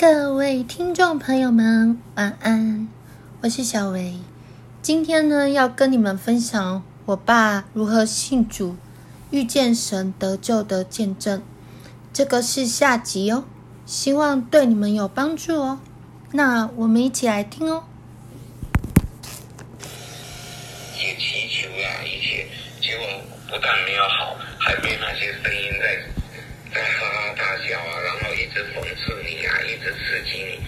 各位听众朋友们，晚安，我是小维。今天呢，要跟你们分享我爸如何信主、遇见神得救的见证。这个是下集哦，希望对你们有帮助哦。那我们一起来听哦。也祈求啊，一切结果不但没有好，还被那些声音在。在哈哈大笑啊，然后一直讽刺你啊，一直刺激你。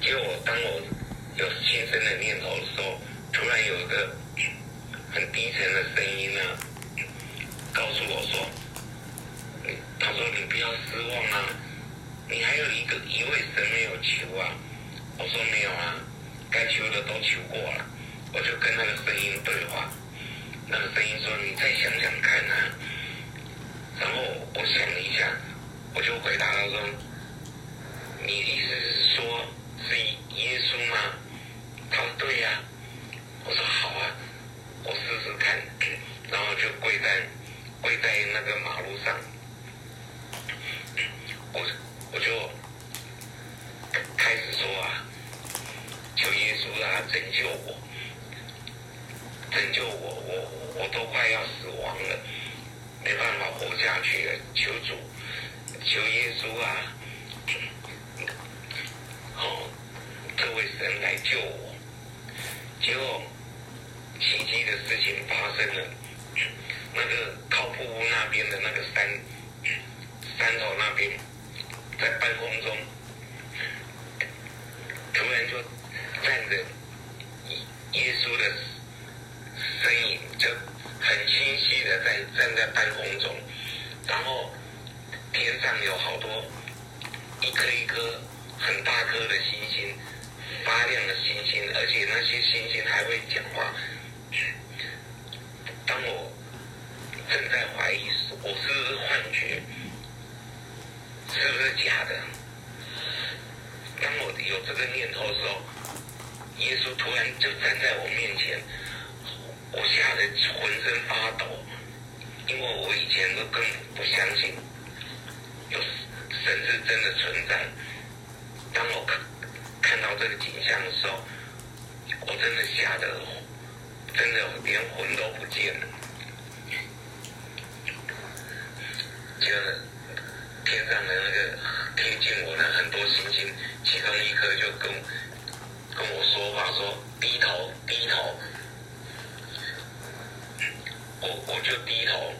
结果当我有轻生的念头的时候，突然有一个很低沉的声音呢，告诉我说：“他说你不要失望啊，你还有一个一位神没有求啊。”我说没有啊，该求的都求过了。我就跟那个声音对话，那个声音说：“你再想想看啊。”然后我想了一下，我就回答他说：“你意思是说是耶稣吗？”他说：“对呀。”我说：“好啊，我试试看。”然后就跪在跪在那个马路上，我我就开始说啊：“求耶稣啊，拯救我，拯救我，我我都快要死亡了。”没办法活下去了，求主，求耶稣啊！哦，神来救我。结果奇迹的事情发生了，那个靠瀑布那边的那个山山头那边，在半空中，突然就站着耶稣的身影，就。很清晰的在站在半空中，然后天上有好多一颗一颗很大颗的星星，发亮的星星，而且那些星星还会讲话。当我正在怀疑我是不是幻觉，是不是假的？当我有这个念头的时候，耶稣突然就站在我面前。我吓得浑身发抖，因为我以前都根本不相信有神是真的存在。当我看到这个景象的时候，我真的吓得真的连魂都不见了。就天上的那个贴近我的很多星星，其中一颗就跟跟我说话说，低头低头。我我就低头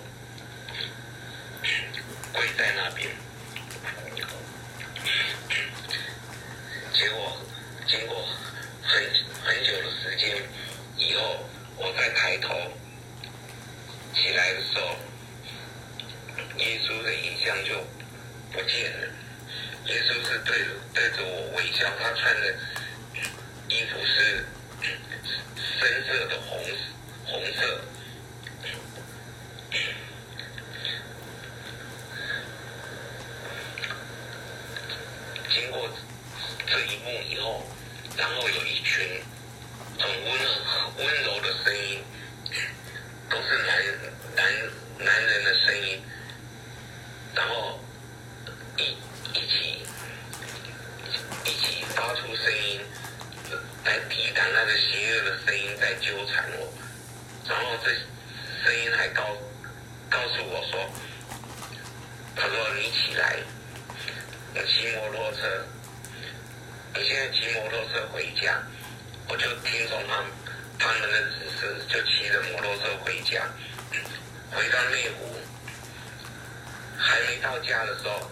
跪在那边，结果以后，我再抬头起来的时候，耶稣的影像就不见了。耶稣是对对着我微笑，他穿的衣服是深色的红色。经过这一幕以后，然后有一群很温温柔的声音，都是男男男人的声音，然后一一起一起发出声音来抵挡那个邪恶的声音在纠缠我，然后这声音还告告诉我说，他说你起来。我骑摩托车，你现在骑摩托车回家，我就听从他们他们的指示，就骑着摩托车回家。回到内湖，还没到家的时候，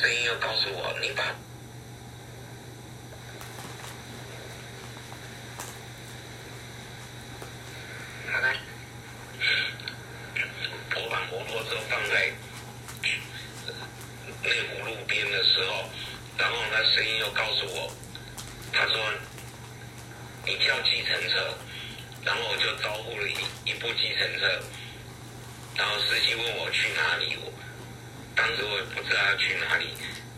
声音又告诉我：“你把……”我把摩托车放在。内湖路边的时候，然后他声音又告诉我，他说：“你叫计程车。”然后我就招呼了一一部计程车，然后司机问我去哪里，我我也不知道要去哪里。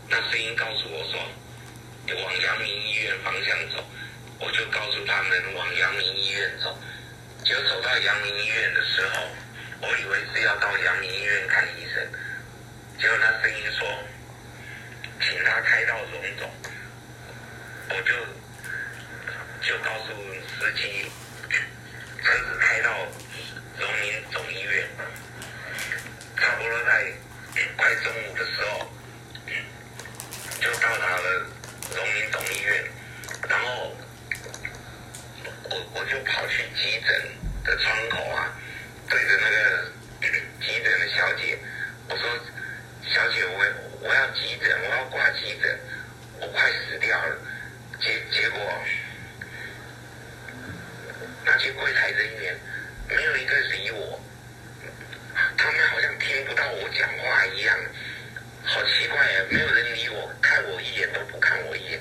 那声音告诉我说：“往阳明医院方向走。”我就告诉他们往阳明医院走。就走到阳明医院的时候，我以为是要到阳明医院看医生。结果那声音说：“请他开到荣总，我就就告诉司机，车子开到荣民总医院，差不多在快中午的时候，就到达了荣民总医院，然后我我就跑去急诊的窗口啊，对着那个急诊的小姐，我说：“小姐，我我要急诊，我要挂急诊，我快死掉了。”结结果，那些柜台人员没有一个理我，他们好像听不到我讲话一样，好奇怪啊！没有人理我，看我一眼都不看我一眼。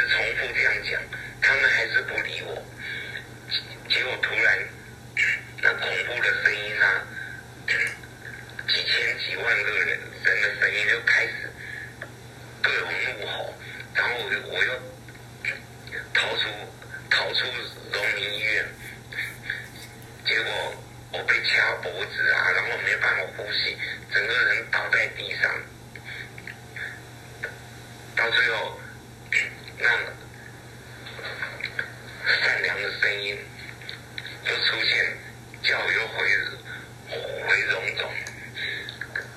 我一直重复这样讲，他们还是不理我。结果突然，那恐怖的声音啊，几千几万个人人的声音就开始各种怒吼，然后我我又逃出逃出荣民医院，结果我被掐脖子啊，然后没办法呼吸，整个人倒在地上，到最后那善良的声音。又出现，叫我又回回荣总，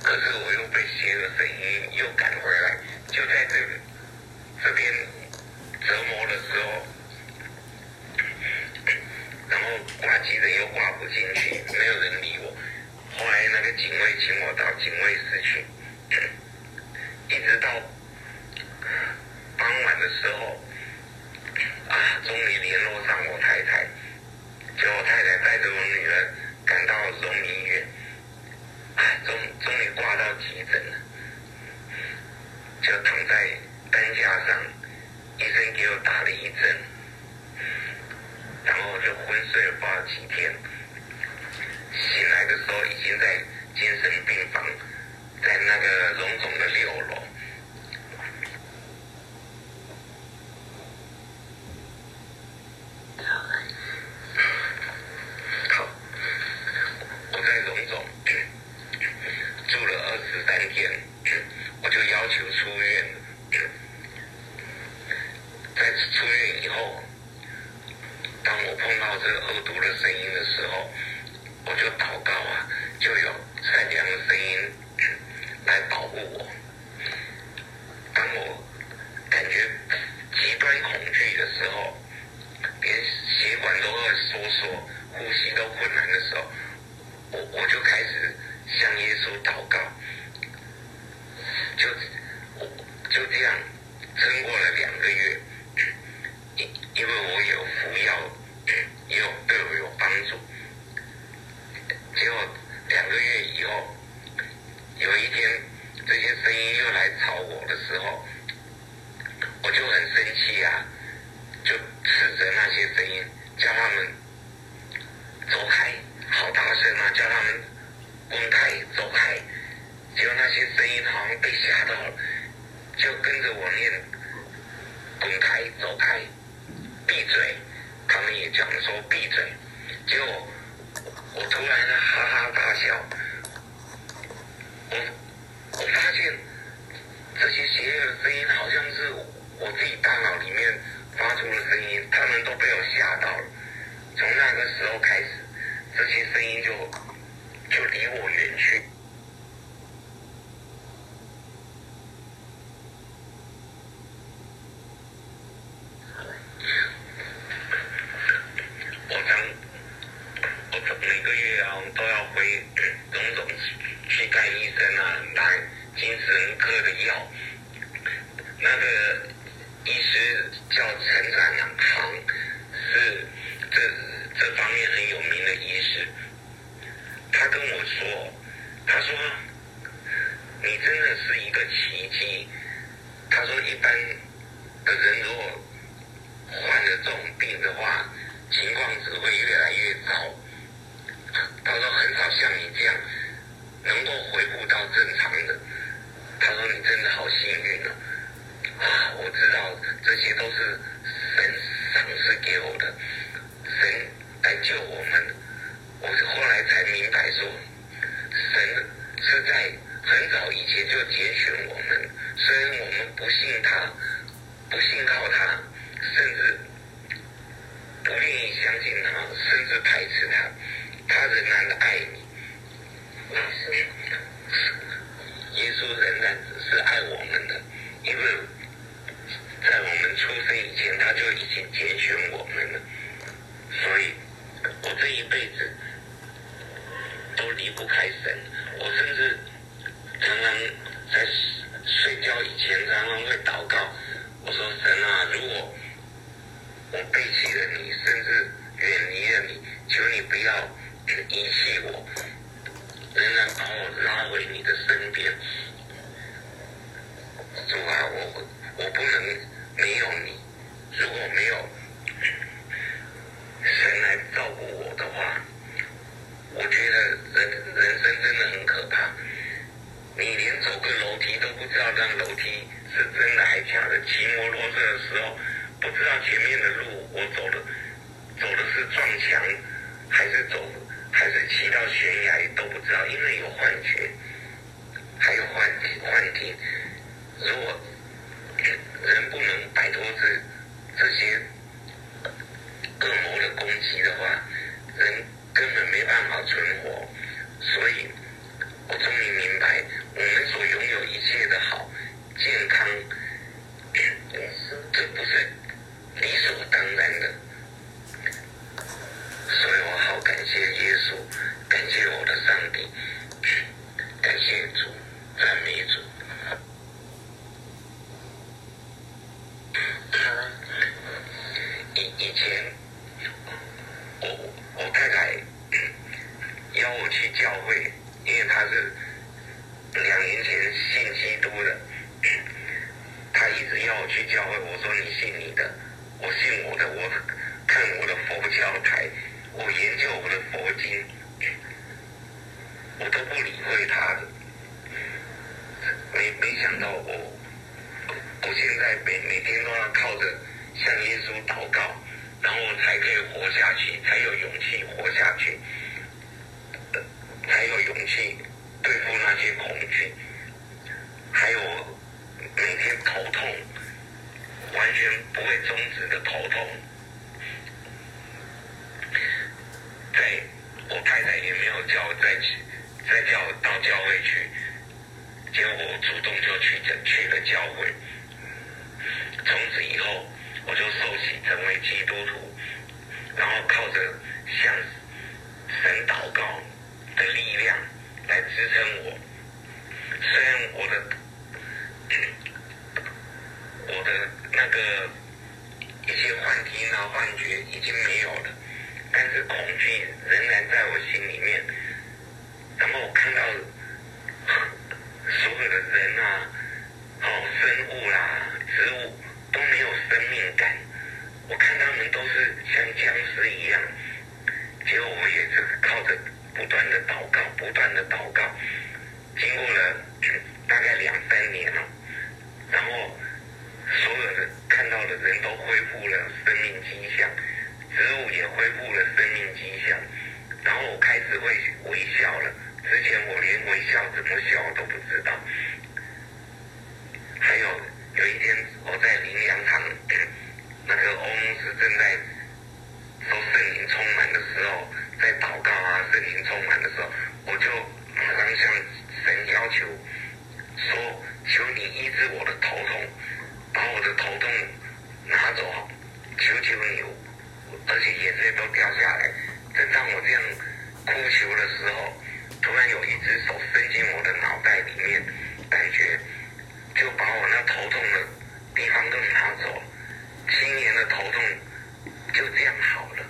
可是我又被邪的声音又赶回来，就在这这边折磨的时候，然后挂急诊又挂不进去，没有人理我。后来那个警卫请我到警卫室去，一直到傍晚的时候，啊，终于联络上我时候我我就开始向耶稣祷告。就我就这样公开走开结果那些声音好像被吓到了就跟着我念公开走开闭嘴他们也讲说闭嘴结果我突然哈哈大笑我我发现这些邪恶的声音好像是我自己大脑里面发出的声音他们都被我吓到了从那个时候开始这些声音就就离我远去。真的是一个奇迹。他说，一般的人如果患了这种病的话，情况只会越来越糟。他说，很少像你这样能够恢复到正常的。他说，你真的好幸运啊！啊，我知道这些都是神赏赐给我的，神来救我们。我后来才明白说，神是在。很早以前就拣选我们。虽然我们不信他，不信靠他，甚至不愿意相信他，甚至排斥他，他仍然的爱你。耶稣仍然是爱我们的，因为在我们出生以前，他就已经拣选我们了。所以，我这一辈子都离不开神。我甚至常常在睡觉以前，常常会祷告。我说：“神啊，如果我背弃了你，甚至远离了你，求你不要遗弃我。”仍然把我拉回你的身边，主啊，我我不能没有你。如果没有神来照顾我的话，我觉得人人生真的很可怕。你连走个楼梯都不知道那楼梯是真的还是假的。骑摩托车的时候，不知道前面的路我走的走的是撞墙还是走。还是骑到悬崖都不知道，因为有幻觉，还有幻幻听。如果人不能摆脱这这些恶魔的攻击的话，人根本没办法存活。所以，我终于明白，我们所拥有一切的好、健康，这不是理所当然的。所以我好感谢耶稣，感谢我的上帝，感谢主，赞美主。以以前，我我太太邀我去教会，因为她是两年前信基督的，她一直邀我去教会。我说你信你的，我信我的，我看我的佛教台。我研究我的佛经，我都不理会他的。没没想到我，我现在每每天都要靠着向耶稣祷告，然后才可以活下去，才有勇气活下去，才有勇气对付那些恐惧，还有每天头痛，完全不会终止的头痛。在，我太太也没有叫我再去，再叫我到教会去，结果我主动就去去了教会。从此以后，我就受洗成为基督徒，然后靠着向神祷告的力量来支撑我。虽然我的我的那个一些幻听啊、幻觉已经没有了。但是恐惧仍然在我心里面，然后我看到所有的人啊、哦生物啦、啊、植物都没有生命感，我看他们都是像僵尸一样。结果我也是靠着不断的祷告、不断的祷告，经过了大概两三年了，然后所有的看到的人都恢复了生命迹象。植物也恢复了生命迹象，然后我开始会微笑了。之前我连我笑都不知道。还有有一天我在灵粮堂，那个翁是正在说圣灵充满的时候，在祷告啊，圣灵充满的时候，我就马上向神要求说：求你医治我的头痛，把我的头痛拿走，求求你。而且眼泪都掉下来。正当我这样哭求的时候，突然有一只手伸进我的脑袋里面，感觉就把我那头痛的地方都拿走，七年的头痛就这样好了。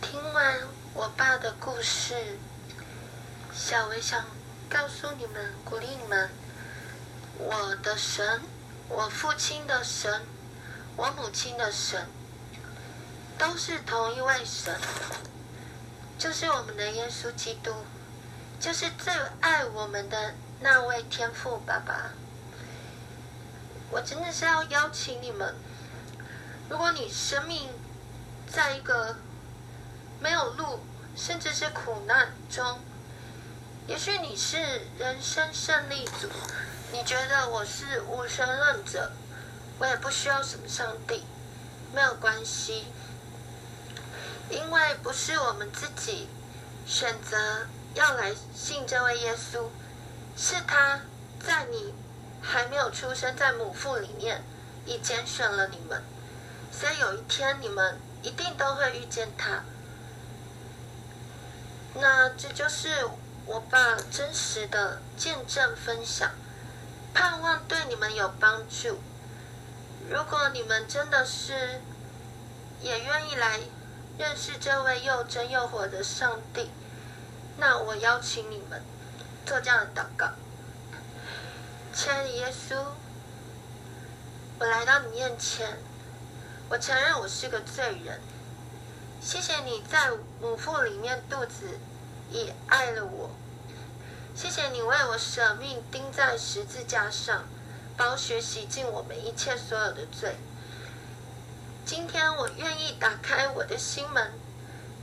听完我爸的故事。小薇想告诉你们，鼓励你们，我的神，我父亲的神，我母亲的神，都是同一位神，就是我们的耶稣基督，就是最爱我们的那位天父爸爸。我真的是要邀请你们，如果你生命在一个没有路，甚至是苦难中，也许你是人生胜利组，你觉得我是无神论者，我也不需要什么上帝，没有关系，因为不是我们自己选择要来信这位耶稣，是他在你还没有出生在母腹里面，已拣选了你们，所以有一天你们一定都会遇见他。那这就是我爸真实的见证分享，盼望对你们有帮助。如果你们真的是也愿意来认识这位又真又活的上帝，那我邀请你们做这样的祷告。亲爱的耶稣，我来到你面前，我承认我是个罪人。谢谢你在母腹里面肚子已爱了我，谢谢你为我舍命钉在十字架上，宝血洗净我们一切所有的罪。今天我愿意打开我的心门，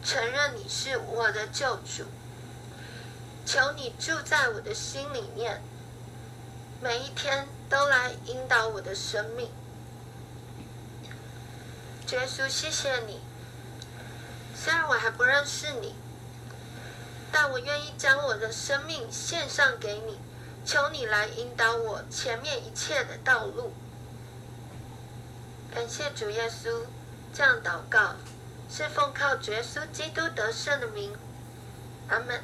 承认你是我的救主，求你住在我的心里面，每一天都来引导我的生命。耶稣，谢谢你。虽然我还不认识你，但我愿意将我的生命献上给你，求你来引导我前面一切的道路。感谢主耶稣，这样祷告是奉靠主耶稣基督得胜的名，阿门。